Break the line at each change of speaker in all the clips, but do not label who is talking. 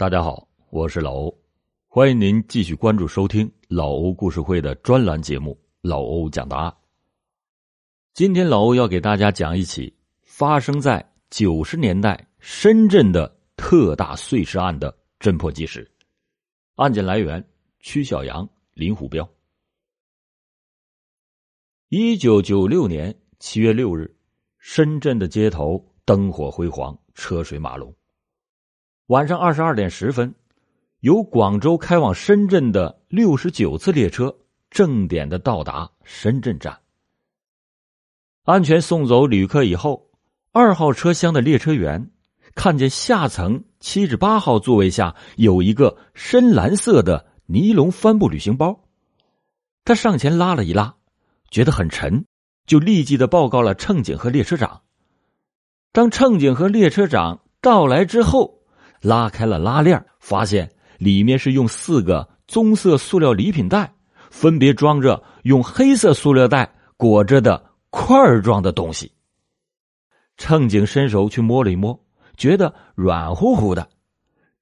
大家好，我是老欧，欢迎您继续关注收听老欧故事会的专栏节目《老欧讲答案》。今天老欧要给大家讲一起发生在九十年代深圳的特大碎尸案的侦破纪实。案件来源：曲小阳、林虎彪。一九九六年七月六日，深圳的街头灯火辉煌，车水马龙。晚上二十二点十分，由广州开往深圳的六十九次列车正点的到达深圳站。安全送走旅客以后，二号车厢的列车员看见下层七十八号座位下有一个深蓝色的尼龙帆布旅行包，他上前拉了一拉，觉得很沉，就立即的报告了乘警和列车长。当乘警和列车长到来之后，拉开了拉链，发现里面是用四个棕色塑料礼品袋，分别装着用黑色塑料袋裹着的块状的东西。乘警伸手去摸了一摸，觉得软乎乎的。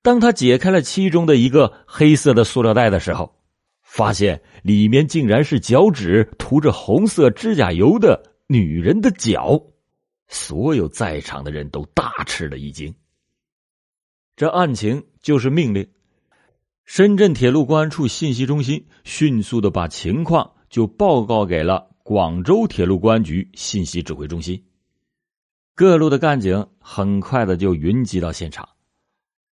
当他解开了其中的一个黑色的塑料袋的时候，发现里面竟然是脚趾涂着红色指甲油的女人的脚。所有在场的人都大吃了一惊。这案情就是命令。深圳铁路公安处信息中心迅速的把情况就报告给了广州铁路公安局信息指挥中心。各路的干警很快的就云集到现场，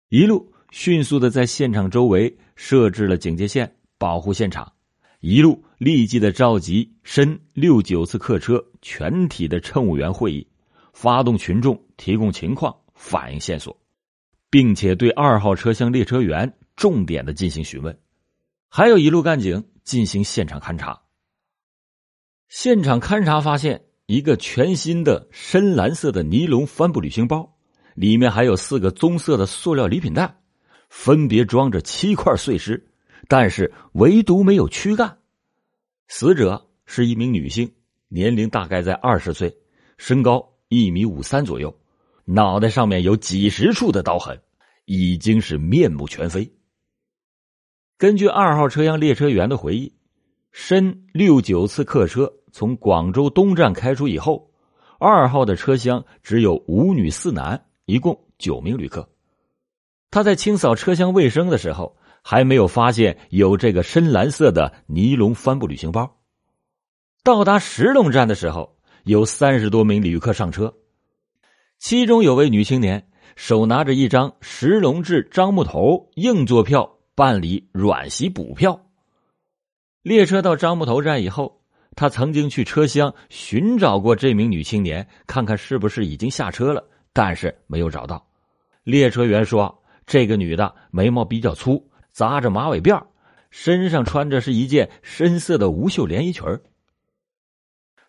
一路迅速的在现场周围设置了警戒线，保护现场。一路立即的召集深六九次客车全体的乘务员会议，发动群众提供情况，反映线索。并且对二号车厢列车员重点的进行询问，还有一路干警进行现场勘查。现场勘查发现一个全新的深蓝色的尼龙帆布旅行包，里面还有四个棕色的塑料礼品袋，分别装着七块碎尸，但是唯独没有躯干。死者是一名女性，年龄大概在二十岁，身高一米五三左右，脑袋上面有几十处的刀痕。已经是面目全非。根据二号车厢列车员的回忆，深六九次客车从广州东站开出以后，二号的车厢只有五女四男，一共九名旅客。他在清扫车厢卫生的时候，还没有发现有这个深蓝色的尼龙帆布旅行包。到达石龙站的时候，有三十多名旅客上车，其中有位女青年。手拿着一张石龙至樟木头硬座票，办理软席补票。列车到樟木头站以后，他曾经去车厢寻找过这名女青年，看看是不是已经下车了，但是没有找到。列车员说，这个女的眉毛比较粗，扎着马尾辫，身上穿着是一件深色的无袖连衣裙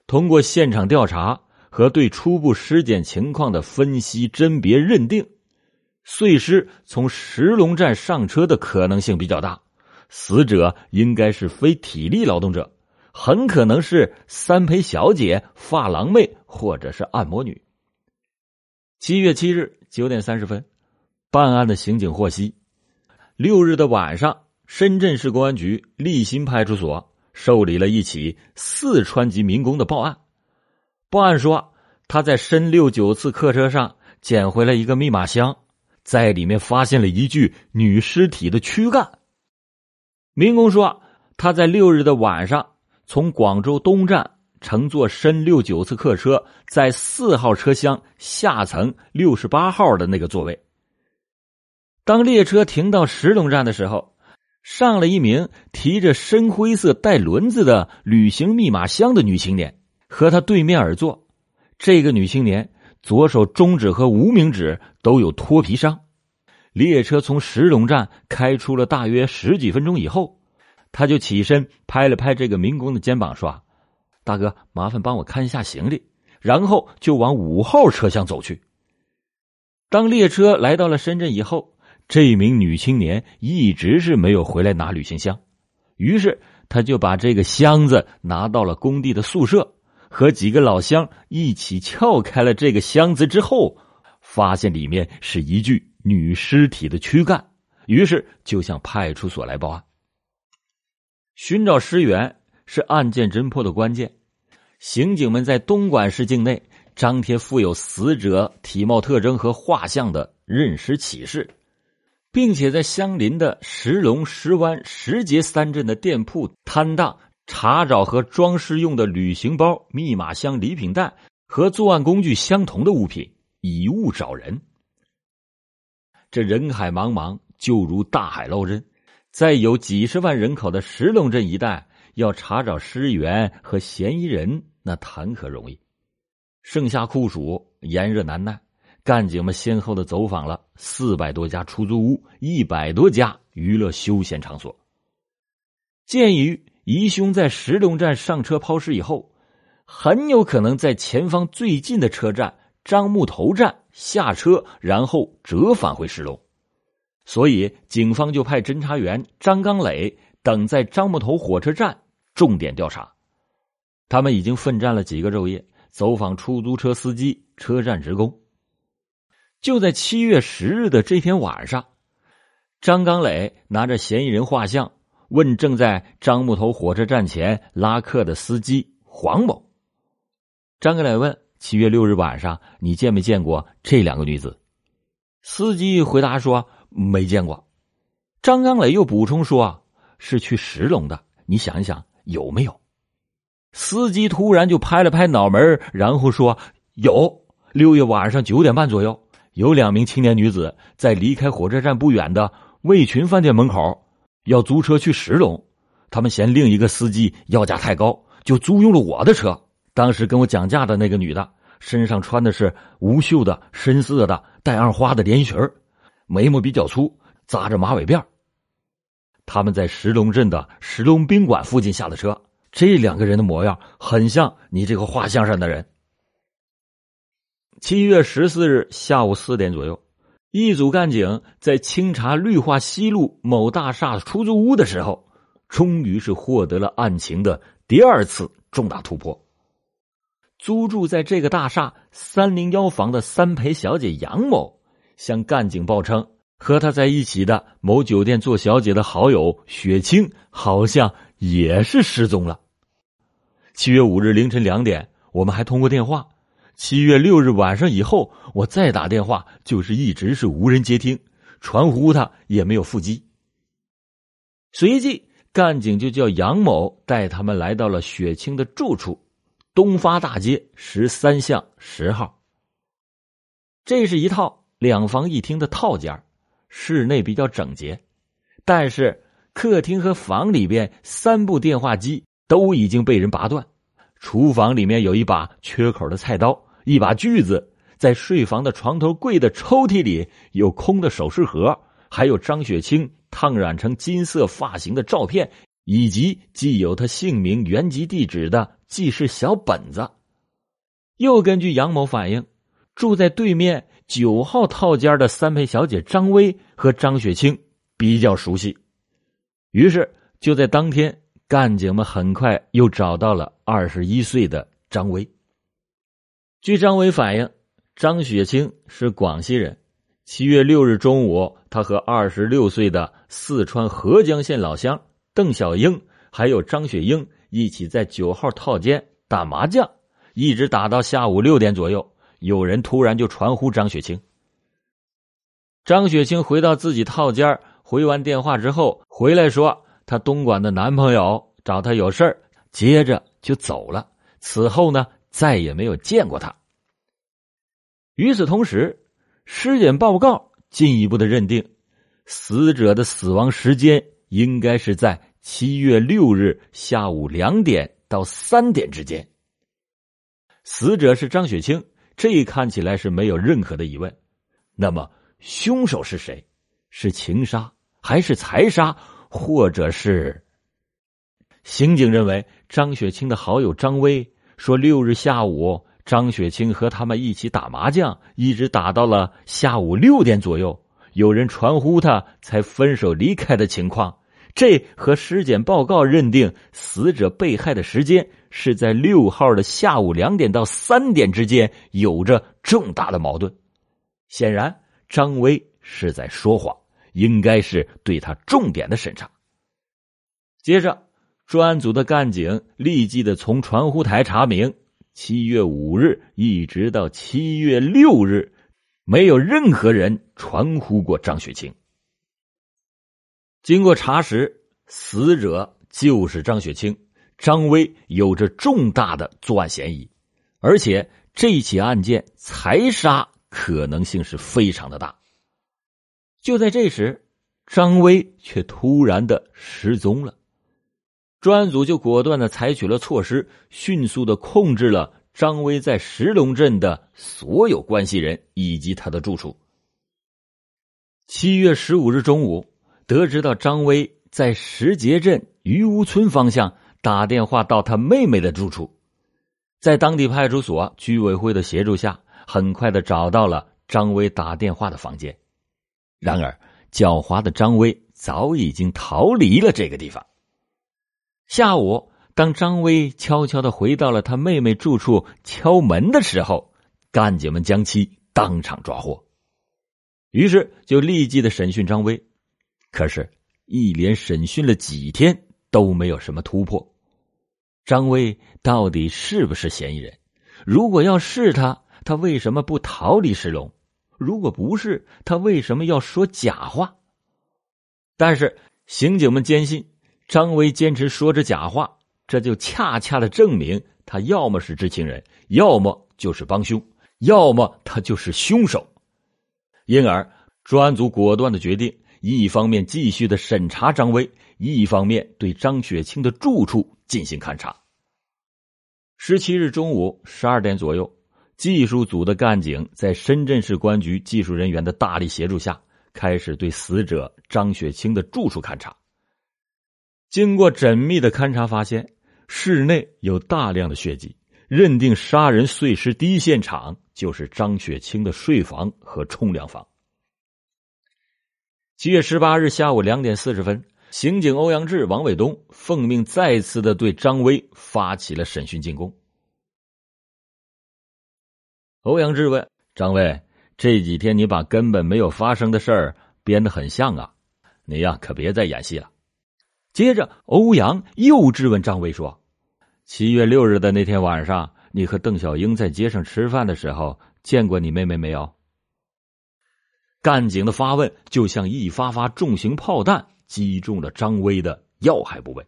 通过现场调查。和对初步尸检情况的分析甄别认定，碎尸从石龙站上车的可能性比较大，死者应该是非体力劳动者，很可能是三陪小姐、发廊妹或者是按摩女。七月七日九点三十分，办案的刑警获悉，六日的晚上，深圳市公安局立新派出所受理了一起四川籍民工的报案。报案说，他在深六九次客车上捡回了一个密码箱，在里面发现了一具女尸体的躯干。民工说，他在六日的晚上从广州东站乘坐深六九次客车，在四号车厢下层六十八号的那个座位。当列车停到石龙站的时候，上了一名提着深灰色带轮子的旅行密码箱的女青年。和他对面而坐，这个女青年左手中指和无名指都有脱皮伤。列车从石龙站开出了大约十几分钟以后，他就起身拍了拍这个民工的肩膀，说：“大哥，麻烦帮我看一下行李。”然后就往五号车厢走去。当列车来到了深圳以后，这名女青年一直是没有回来拿旅行箱，于是他就把这个箱子拿到了工地的宿舍。和几个老乡一起撬开了这个箱子之后，发现里面是一具女尸体的躯干，于是就向派出所来报案。寻找尸源是案件侦破的关键。刑警们在东莞市境内张贴附有死者体貌特征和画像的认尸启事，并且在相邻的石龙、石湾、石碣三镇的店铺摊档查找和装饰用的旅行包、密码箱、礼品袋和作案工具相同的物品，以物找人。这人海茫茫，就如大海捞针，在有几十万人口的石龙镇一带。要查找尸源和嫌疑人，那谈何容易？盛夏酷暑，炎热难耐，干警们先后的走访了四百多家出租屋，一百多家娱乐休闲场所。鉴于疑凶在石龙站上车抛尸以后，很有可能在前方最近的车站樟木头站下车，然后折返回石龙，所以警方就派侦查员张刚磊等在樟木头火车站。重点调查，他们已经奋战了几个昼夜，走访出租车司机、车站职工。就在七月十日的这天晚上，张刚磊拿着嫌疑人画像，问正在樟木头火车站前拉客的司机黄某。张刚磊问：“七月六日晚上，你见没见过这两个女子？”司机回答说：“没见过。”张刚磊又补充说：“是去石龙的，你想一想。”有没有？司机突然就拍了拍脑门，然后说：“有。六月晚上九点半左右，有两名青年女子在离开火车站不远的魏群饭店门口要租车去石龙。他们嫌另一个司机要价太高，就租用了我的车。当时跟我讲价的那个女的，身上穿的是无袖的深色的带二花的连衣裙眉毛比较粗，扎着马尾辫他们在石龙镇的石龙宾馆附近下的车，这两个人的模样很像你这个画像上的人。七月十四日下午四点左右，一组干警在清查绿化西路某大厦出租屋的时候，终于是获得了案情的第二次重大突破。租住在这个大厦三零幺房的三陪小姐杨某向干警报称。和他在一起的某酒店做小姐的好友雪清，好像也是失踪了。七月五日凌晨两点，我们还通过电话。七月六日晚上以后，我再打电话，就是一直是无人接听，传呼他也没有腹肌。随即，干警就叫杨某带他们来到了雪清的住处——东发大街十三巷十号。这是一套两房一厅的套间室内比较整洁，但是客厅和房里边三部电话机都已经被人拔断。厨房里面有一把缺口的菜刀，一把锯子，在睡房的床头柜的抽屉里有空的首饰盒，还有张雪清烫染成金色发型的照片，以及记有他姓名、原籍地址的记事小本子。又根据杨某反映，住在对面。九号套间的三陪小姐张薇和张雪清比较熟悉，于是就在当天，干警们很快又找到了二十一岁的张薇。据张伟反映，张雪清是广西人。七月六日中午，他和二十六岁的四川合江县老乡邓小英还有张雪英一起在九号套间打麻将，一直打到下午六点左右。有人突然就传呼张雪清。张雪清回到自己套间，回完电话之后回来说，她东莞的男朋友找她有事，接着就走了。此后呢，再也没有见过他。与此同时，尸检报告进一步的认定，死者的死亡时间应该是在七月六日下午两点到三点之间。死者是张雪清。这一看起来是没有任何的疑问，那么凶手是谁？是情杀还是财杀，或者是？刑警认为，张雪清的好友张威说，六日下午张雪清和他们一起打麻将，一直打到了下午六点左右，有人传呼他才分手离开的情况。这和尸检报告认定死者被害的时间是在六号的下午两点到三点之间，有着重大的矛盾。显然，张威是在说谎，应该是对他重点的审查。接着，专案组的干警立即的从传呼台查明，七月五日一直到七月六日，没有任何人传呼过张雪清。经过查实，死者就是张雪清，张威有着重大的作案嫌疑，而且这起案件财杀可能性是非常的大。就在这时，张威却突然的失踪了。专案组就果断的采取了措施，迅速的控制了张威在石龙镇的所有关系人以及他的住处。七月十五日中午，得知到张威在石碣镇余屋村方向打电话到他妹妹的住处，在当地派出所、居委会的协助下，很快的找到了张威打电话的房间。然而，狡猾的张威早已经逃离了这个地方。下午，当张威悄悄的回到了他妹妹住处敲门的时候，干警们将其当场抓获。于是就立即的审讯张威，可是，一连审讯了几天都没有什么突破。张威到底是不是嫌疑人？如果要是他，他为什么不逃离石龙？如果不是，他为什么要说假话？但是刑警们坚信。张威坚持说着假话，这就恰恰的证明他要么是知情人，要么就是帮凶，要么他就是凶手。因而，专案组果断的决定，一方面继续的审查张威，一方面对张雪清的住处进行勘查。十七日中午十二点左右，技术组的干警在深圳市公安局技术人员的大力协助下，开始对死者张雪清的住处勘查。经过缜密的勘查，发现室内有大量的血迹，认定杀人碎尸第一现场就是张雪清的睡房和冲凉房。七月十八日下午两点四十分，刑警欧阳志、王伟东奉命再次的对张威发起了审讯进攻。欧阳志问张威：“这几天你把根本没有发生的事儿编得很像啊，你呀可别再演戏了。”接着，欧阳又质问张威说：“七月六日的那天晚上，你和邓小英在街上吃饭的时候，见过你妹妹没有？”干警的发问就像一发发重型炮弹，击中了张威的要害部位。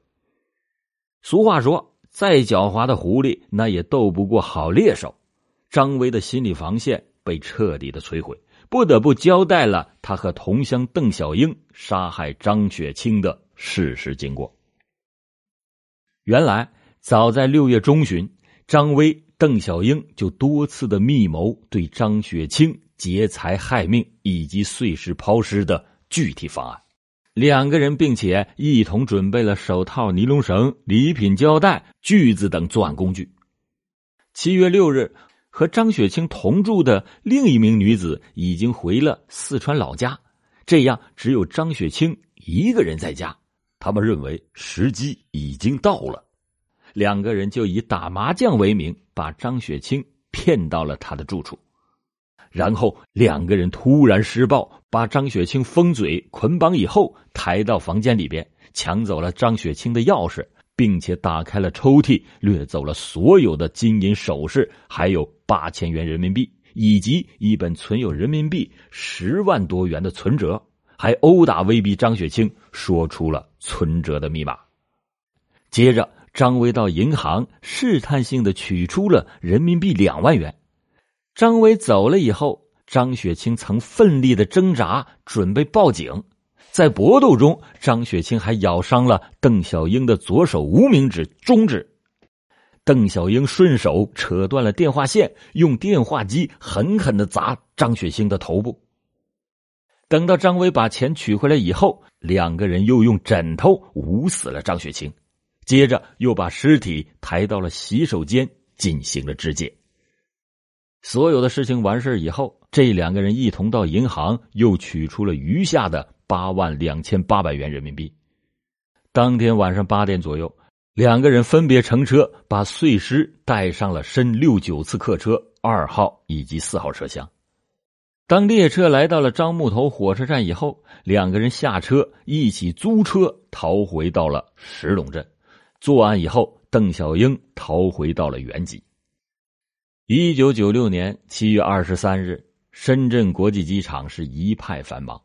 俗话说：“再狡猾的狐狸，那也斗不过好猎手。”张威的心理防线被彻底的摧毁，不得不交代了他和同乡邓小英杀害张雪清的。事实经过，原来早在六月中旬，张威、邓小英就多次的密谋对张雪清劫财害命以及碎尸抛尸的具体方案。两个人并且一同准备了手套、尼龙绳、礼品胶带、锯子等作案工具。七月六日，和张雪清同住的另一名女子已经回了四川老家，这样只有张雪清一个人在家。他们认为时机已经到了，两个人就以打麻将为名，把张雪清骗到了他的住处，然后两个人突然施暴，把张雪清封嘴、捆绑以后，抬到房间里边，抢走了张雪清的钥匙，并且打开了抽屉，掠走了所有的金银首饰，还有八千元人民币，以及一本存有人民币十万多元的存折。还殴打威逼张雪清说出了存折的密码。接着，张威到银行试探性的取出了人民币两万元。张威走了以后，张雪清曾奋力的挣扎，准备报警。在搏斗中，张雪清还咬伤了邓小英的左手无名指、中指。邓小英顺手扯断了电话线，用电话机狠狠的砸张雪清的头部。等到张威把钱取回来以后，两个人又用枕头捂死了张雪清，接着又把尸体抬到了洗手间进行了肢解。所有的事情完事以后，这两个人一同到银行又取出了余下的八万两千八百元人民币。当天晚上八点左右，两个人分别乘车把碎尸带上了深六九次客车二号以及四号车厢。当列车来到了樟木头火车站以后，两个人下车，一起租车逃回到了石龙镇。作案以后，邓小英逃回到了原籍。一九九六年七月二十三日，深圳国际机场是一派繁忙。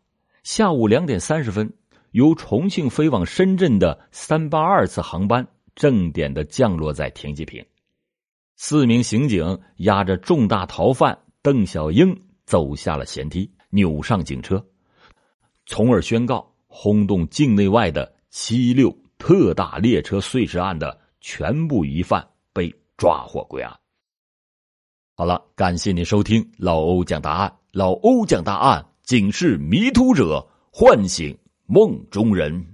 下午两点三十分，由重庆飞往深圳的三八二次航班正点的降落在停机坪。四名刑警押着重大逃犯邓小英。走下了舷梯，扭上警车，从而宣告轰动境内外的七六特大列车碎尸案的全部疑犯被抓获归案。好了，感谢您收听老欧讲答案，老欧讲答案警示迷途者，唤醒梦中人。